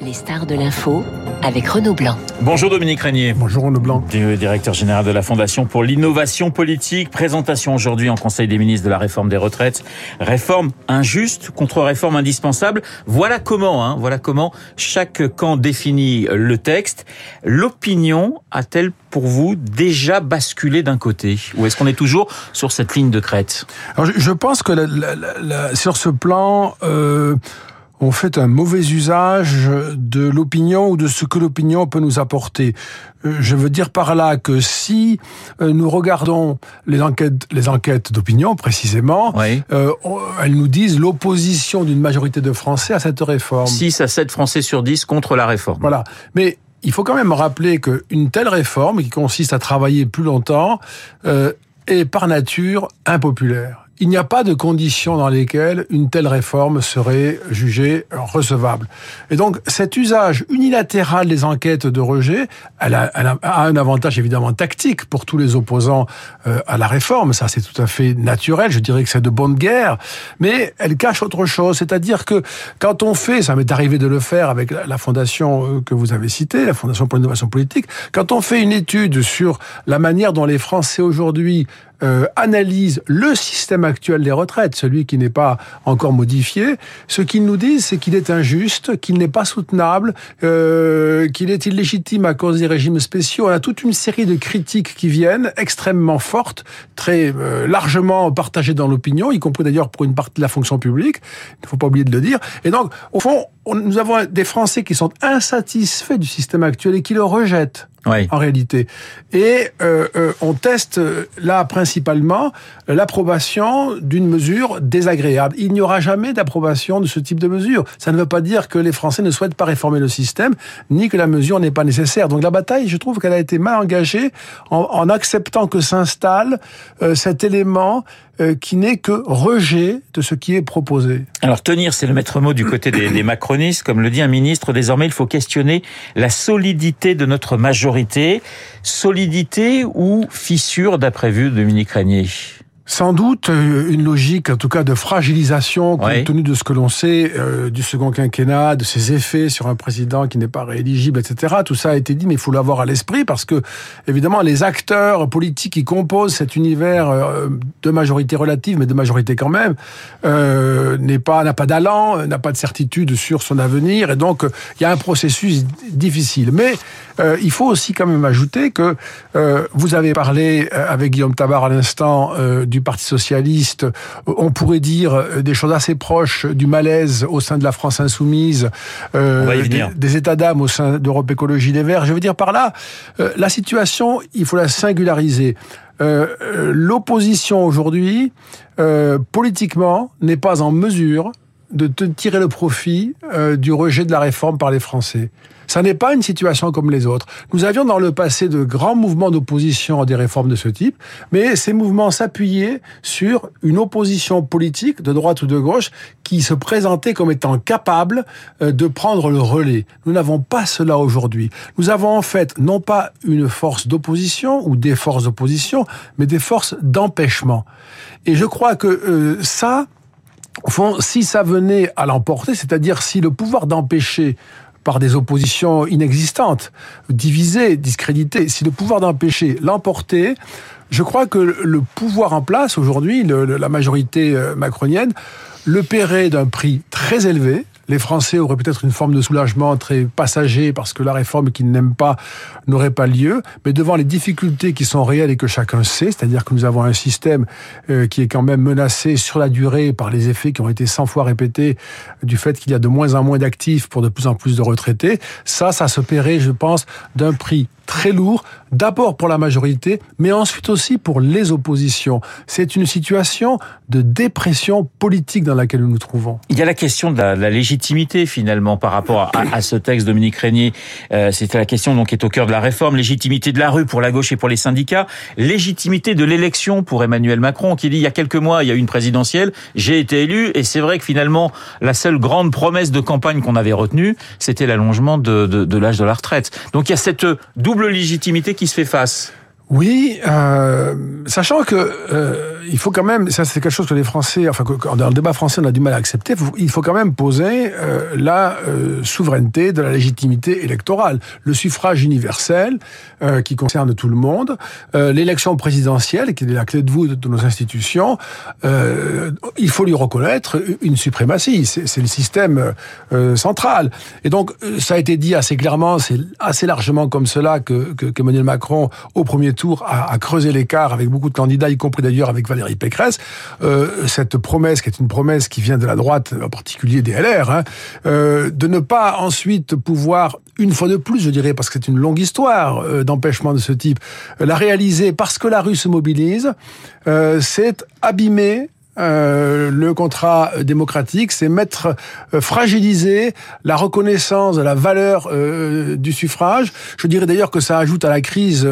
Les stars de l'info avec Renaud Blanc. Bonjour Dominique Régnier. Bonjour Renaud Blanc. Directeur général de la Fondation pour l'innovation politique. Présentation aujourd'hui en Conseil des ministres de la réforme des retraites. Réforme injuste contre réforme indispensable. Voilà comment, hein, voilà comment chaque camp définit le texte. L'opinion a-t-elle pour vous déjà basculé d'un côté? Ou est-ce qu'on est toujours sur cette ligne de crête? Alors, je, je, pense que la, la, la, sur ce plan... Euh on fait un mauvais usage de l'opinion ou de ce que l'opinion peut nous apporter. Euh, je veux dire par là que si euh, nous regardons les enquêtes, les enquêtes d'opinion précisément, oui. euh, elles nous disent l'opposition d'une majorité de Français à cette réforme. 6 à 7 Français sur 10 contre la réforme. Voilà. Mais il faut quand même rappeler qu'une telle réforme, qui consiste à travailler plus longtemps, euh, est par nature impopulaire il n'y a pas de conditions dans lesquelles une telle réforme serait jugée recevable. Et donc, cet usage unilatéral des enquêtes de rejet, elle a, elle a un avantage évidemment tactique pour tous les opposants euh, à la réforme. Ça, c'est tout à fait naturel. Je dirais que c'est de bonne guerre. Mais elle cache autre chose. C'est-à-dire que quand on fait, ça m'est arrivé de le faire avec la fondation euh, que vous avez citée, la Fondation pour l'innovation politique, quand on fait une étude sur la manière dont les Français aujourd'hui euh, analyse le système actuel des retraites, celui qui n'est pas encore modifié, ce qu'ils nous disent, c'est qu'il est injuste, qu'il n'est pas soutenable, euh, qu'il est illégitime à cause des régimes spéciaux. On a toute une série de critiques qui viennent, extrêmement fortes, très euh, largement partagées dans l'opinion, y compris d'ailleurs pour une partie de la fonction publique. Il ne faut pas oublier de le dire. Et donc, au fond, on, nous avons des Français qui sont insatisfaits du système actuel et qui le rejettent. Oui. en réalité. Et euh, on teste là principalement l'approbation d'une mesure désagréable. Il n'y aura jamais d'approbation de ce type de mesure. Ça ne veut pas dire que les Français ne souhaitent pas réformer le système, ni que la mesure n'est pas nécessaire. Donc la bataille, je trouve qu'elle a été mal engagée en, en acceptant que s'installe euh, cet élément euh, qui n'est que rejet de ce qui est proposé. Alors tenir, c'est le maître mot du côté des, des macronistes. Comme le dit un ministre, désormais, il faut questionner la solidité de notre majorité. Solidité ou fissure, d'après vu, Dominique Régnier? Sans doute une logique, en tout cas, de fragilisation, compte Oui. tenu de ce que l'on sait euh, du second quinquennat, de ses effets sur un président qui n'est pas rééligible, etc. Tout ça a été dit, mais il faut l'avoir à l'esprit parce que, évidemment, les acteurs politiques qui composent cet univers euh, de majorité relative, mais de majorité quand même, euh, n'est pas n'a pas d'allant, n'a pas de certitude sur son avenir, et donc il y a un processus difficile. Mais euh, il faut aussi quand même ajouter que euh, vous avez parlé euh, avec Guillaume Tabar à l'instant euh, du Parti socialiste. On pourrait dire euh, des choses assez proches du malaise au sein de la France insoumise, y des, états d'âme au sein d'Europe Écologie Les Verts. Je veux dire par là, euh, la situation, il faut la singulariser. Euh, euh, L'opposition aujourd'hui, euh, politiquement, n'est pas en mesure de tirer le profit euh, du rejet de la réforme par les Français. Ça n'est pas une situation comme les autres. Nous avions dans le passé de grands mouvements d'opposition à des réformes de ce type, mais ces mouvements s'appuyaient sur une opposition politique, de droite ou de gauche, qui se présentait comme étant capable euh, de prendre le relais. Nous n'avons pas cela aujourd'hui. Nous avons en fait non pas une force d'opposition ou des forces d'opposition, mais des forces d'empêchement. Et je crois que euh, ça, au fond, si ça venait à l'emporter, c'est-à-dire si le pouvoir d'empêcher par des oppositions inexistantes, divisées, discréditées, si le pouvoir d'empêcher l'emportait, je crois que le pouvoir en place aujourd'hui, la majorité euh, macronienne, le paierait d'un prix très élevé. Les Français auraient peut-être une forme de soulagement très passager parce que la réforme qu'ils n'aiment pas n'aurait pas lieu. Mais devant les difficultés qui sont réelles et que chacun sait, c'est-à-dire que nous avons un système euh, qui est quand même menacé sur la durée par les effets qui ont été 100 fois répétés du fait qu'il y a de moins en moins d'actifs pour de plus en plus de retraités, ça, ça se paierait, je pense, d'un prix très lourd, d'abord pour la majorité, mais ensuite aussi pour les oppositions. C'est une situation de dépression politique dans laquelle nous nous trouvons. Il y a la question de la, de la légitimité finalement par rapport à, à ce texte, Dominique Régnier. Euh, C'était la question donc qui est au cœur de la réforme. Légitimité de la rue pour la gauche et pour les syndicats. Légitimité de l'élection pour Emmanuel Macron qui dit il y a quelques mois il y a eu une présidentielle, j'ai été élu et c'est vrai que finalement la seule grande promesse de campagne qu'on avait retenue c'était l'allongement de, de, de l'âge de la retraite. Donc il y a cette double légitimité qui se fait face. Oui, euh, sachant que euh, il faut quand même, ça c'est quelque chose que les Français, enfin dans le débat français on a du mal à accepter, il faut quand même poser euh, la euh, souveraineté de la légitimité électorale. Le suffrage universel euh, qui concerne tout le monde, l'élection présidentielle qui est la clé de voûte de nos institutions, il faut lui reconnaître une suprématie, c'est le système central. Et donc ça a été dit assez clairement, c'est assez largement comme cela que, que, Emmanuel Macron au premier tour a, a creusé l'écart avec beaucoup de candidats, y compris d'ailleurs avec Valérie Pécresse, euh, cette promesse qui est une promesse qui vient de la droite, en particulier des LR, hein, euh, de ne pas ensuite pouvoir, une fois de plus, je dirais, parce que c'est une longue histoire euh, d'empêchement de ce type, la réaliser parce que la rue se mobilise, c'est abîmer euh, le contrat démocratique, c'est mettre, euh, fragiliser la reconnaissance de la valeur euh, du suffrage. Je dirais d'ailleurs que ça ajoute à la crise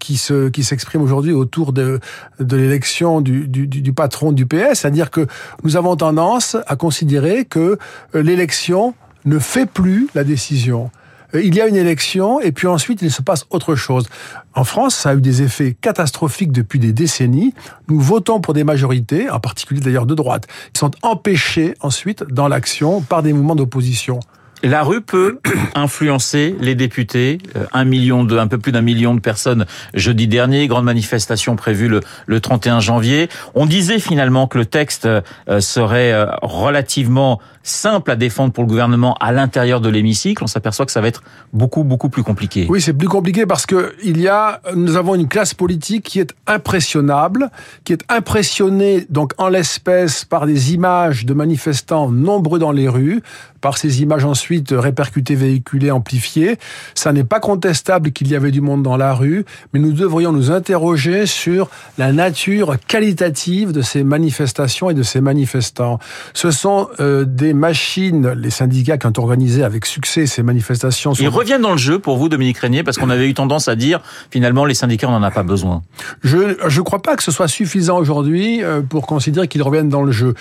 qui se qui s'exprime aujourd'hui autour de de l'élection du, du, du patron du PS, c'est-à-dire que nous avons tendance à considérer que l'élection ne fait plus la décision. Euh, il y a une élection et puis ensuite il se passe autre chose. En France, ça a eu des effets catastrophiques depuis des décennies. Nous votons pour des majorités, en particulier d'ailleurs de droite, qui sont empêchées ensuite dans l'action par des mouvements d'opposition. La rue peut influencer les députés. Euh, un million de, un peu plus d'un million de personnes jeudi dernier. Grande manifestation prévue le, le 31 janvier. On disait finalement que le texte euh, serait relativement simple à défendre pour le gouvernement à l'intérieur de l'hémicycle, on s'aperçoit que ça va être beaucoup beaucoup plus compliqué. Oui, c'est plus compliqué parce que il y a, nous avons une classe politique qui est impressionnable, qui est impressionnée donc en l'espèce par des images de manifestants nombreux dans les rues, par ces images ensuite répercutées, véhiculées, amplifiées. Ça n'est pas contestable qu'il y avait du monde dans la rue, mais nous devrions nous interroger sur la nature qualitative de ces manifestations et de ces manifestants. Ce sont euh, des machines, les syndicats qui ont organisé avec succès ces manifestations. Ils reviennent dans le jeu pour vous, Dominique Régnier, parce qu'on avait eu tendance à dire finalement les syndicats on n'en a pas besoin. Je ne crois pas que ce soit suffisant aujourd'hui euh, pour considérer qu'ils reviennent dans le jeu.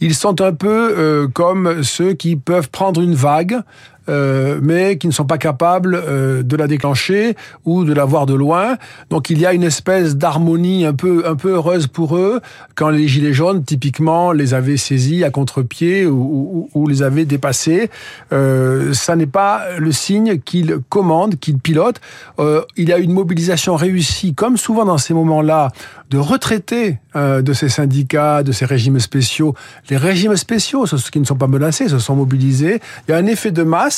Ils sont un peu euh, comme ceux qui peuvent prendre une vague euh, mais qui ne sont pas capables euh, de la déclencher ou de la voir de loin. Donc il y a une espèce d'harmonie un peu un peu heureuse pour eux quand les gilets jaunes typiquement les avaient saisis à contre-pied ou, les avaient dépassés. Euh, ça n'est pas le signe qu'ils commandent, qu'ils pilotent. Il y a une mobilisation réussie, comme souvent dans ces moments-là, de retraités de ces syndicats, de ces régimes spéciaux. Les régimes spéciaux, ceux qui ne sont pas menacés, se sont mobilisés. Il y a un effet de masse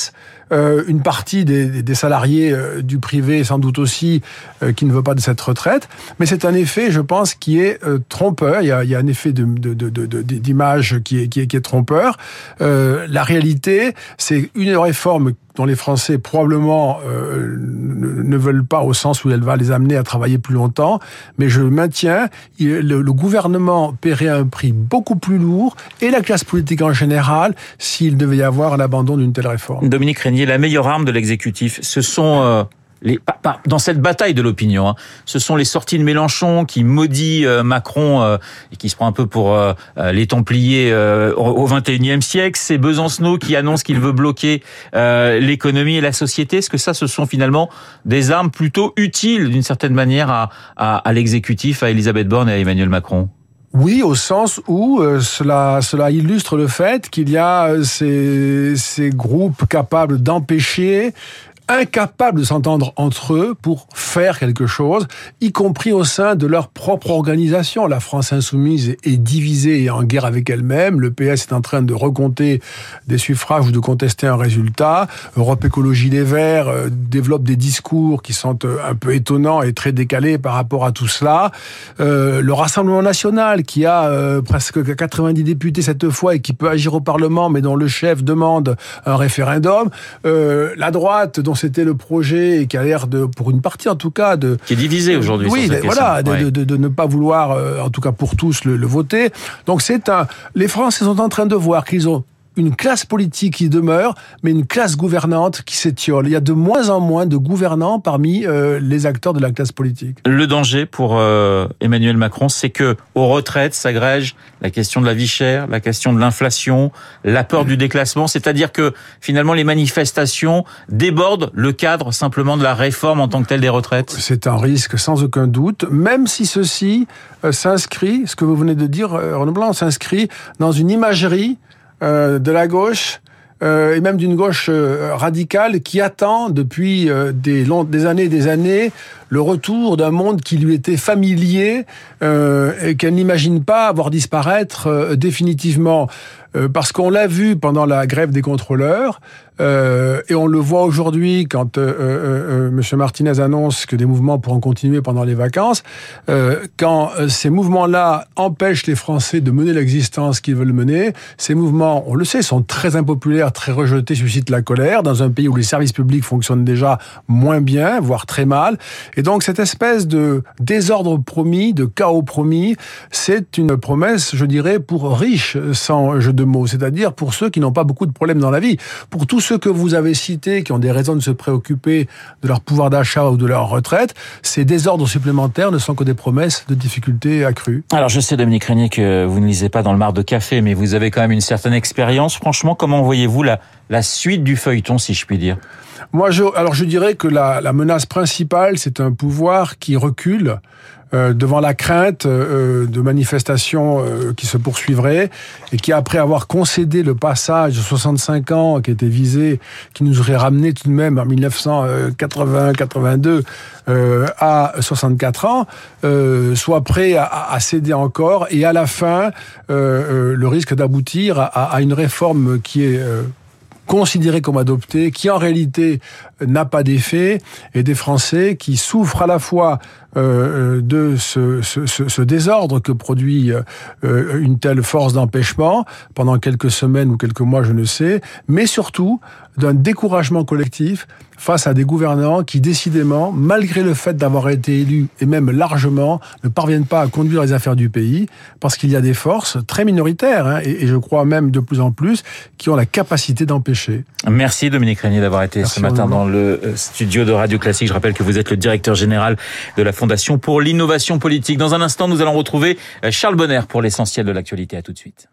euh, une partie des, salariés euh, du privé, sans doute aussi, euh, qui ne veut pas de cette retraite. Mais c'est un effet, je pense, qui est trompeur. Il y, a, un effet d'image qui, est, qui est trompeur. la réalité, c'est une réforme dont les Français probablement euh, ne veulent pas au sens où elle va les amener à travailler plus longtemps. Mais je maintiens, le, gouvernement paierait un prix beaucoup plus lourd et la classe politique en général s'il devait y avoir un abandon d'une telle réforme. Dominique Régnier, la meilleure arme de l'exécutif, ce sont euh, les, dans cette bataille de l'opinion, hein, ce sont les sorties de Mélenchon qui maudit euh, Macron euh, et qui se prend un peu pour les Templiers au XXIe siècle. C'est Besancenot qui annonce qu'il veut bloquer l'économie et la société. Est-ce que ça, ce sont finalement des armes plutôt utiles d'une certaine manière à, à, à l'exécutif, à Elisabeth Borne et à Emmanuel Macron? Oui, au sens où euh, cela, cela illustre le fait qu'il y a euh, ces, ces groupes capables d'empêcher incapables de s'entendre entre eux pour faire quelque chose, y compris au sein de leur propre organisation. La France insoumise est divisée et en guerre avec elle-même. Le PS est en train de recompter des suffrages ou de contester un résultat. Europe Écologie Les Verts euh, développe des discours qui sont euh, un peu étonnants et très décalés par rapport à tout cela. Euh, le Rassemblement national, qui a presque 90 députés cette fois et qui peut agir au Parlement, mais dont le chef demande un référendum. la droite, dont c'était le projet et qui a l'air de, pour une partie en tout cas, de qui est divisé aujourd'hui. Oui, voilà, de, de, de, ne pas vouloir, euh, en tout cas pour tous, le, le voter. Donc c'est un. Les Français sont en train de voir qu'ils ont une classe politique qui demeure, mais une classe gouvernante qui s'étiole. Il y a de moins en moins de gouvernants parmi euh, les acteurs de la classe politique. Le danger pour euh, Emmanuel Macron, c'est que aux retraites s'agrège la question de la vie chère, la question de l'inflation, la peur du déclassement, c'est-à-dire que finalement les manifestations débordent le cadre simplement de la réforme en tant que telle des retraites. C'est un risque sans aucun doute, même si ceci euh, s'inscrit, ce que vous venez de dire, Renaud Blanc, s'inscrit dans une imagerie de la gauche euh, et même d'une gauche euh, radicale qui attend depuis des, des années et des années le retour d'un monde qui lui était familier et qu'elle n'imagine pas voir disparaître définitivement. parce qu'on l'a vu pendant la grève des contrôleurs, euh, et on le voit aujourd'hui quand euh, euh, M. Martinez annonce que des mouvements pourront continuer pendant les vacances. quand ces mouvements-là empêchent les Français de mener l'existence qu'ils veulent mener, ces mouvements, on le sait, sont très impopulaires, très rejetés, suscitent la colère dans un pays où les services publics fonctionnent déjà moins bien, voire très mal. Et donc cette espèce de désordre promis, de chaos promis, c'est une promesse, je dirais, pour riches, sans jeu de mots, c'est-à-dire pour ceux qui n'ont pas beaucoup de problèmes dans la vie, pour tous ceux que vous avez cités, qui ont des raisons de se préoccuper de leur pouvoir d'achat ou de leur retraite, ces désordres supplémentaires ne sont que des promesses de difficultés accrues. Alors je sais, Dominique Régnier, que vous ne lisez pas dans le mar de café, mais vous avez quand même une certaine expérience. Franchement, comment voyez-vous la, la suite du feuilleton, si je puis dire. Moi, je, alors je dirais que la, la menace principale, c'est un pouvoir qui recule euh, devant la crainte euh, de manifestations euh, qui se poursuivraient et qui, après avoir concédé le passage de 65 ans qui était visé, qui nous aurait ramené tout de même en 1980-82 à 64 ans, soit prêt à, céder encore et à la fin le risque d'aboutir à, une réforme qui est considéré comme adopté, qui en réalité n'a pas d'effet, et des Français qui souffrent à la fois euh, euh, de ce, désordre que produit euh, une telle force d'empêchement pendant quelques semaines ou quelques mois, je ne sais, mais surtout d'un découragement collectif face à des gouvernants qui, décidément, malgré le fait d'avoir été élus, et même largement, ne parviennent pas à conduire les affaires du pays, parce qu'il y a des forces très minoritaires, hein, et, je crois même de plus en plus, qui ont la capacité d'empêcher. Merci Dominique Régnier d'avoir été ce matin dans le euh, studio de Radio Classique. Je rappelle que vous êtes le directeur général de la Fondation pour l'innovation politique. Dans un instant, nous allons retrouver euh, Charles Bonner pour l'essentiel de l'actualité. À tout de suite.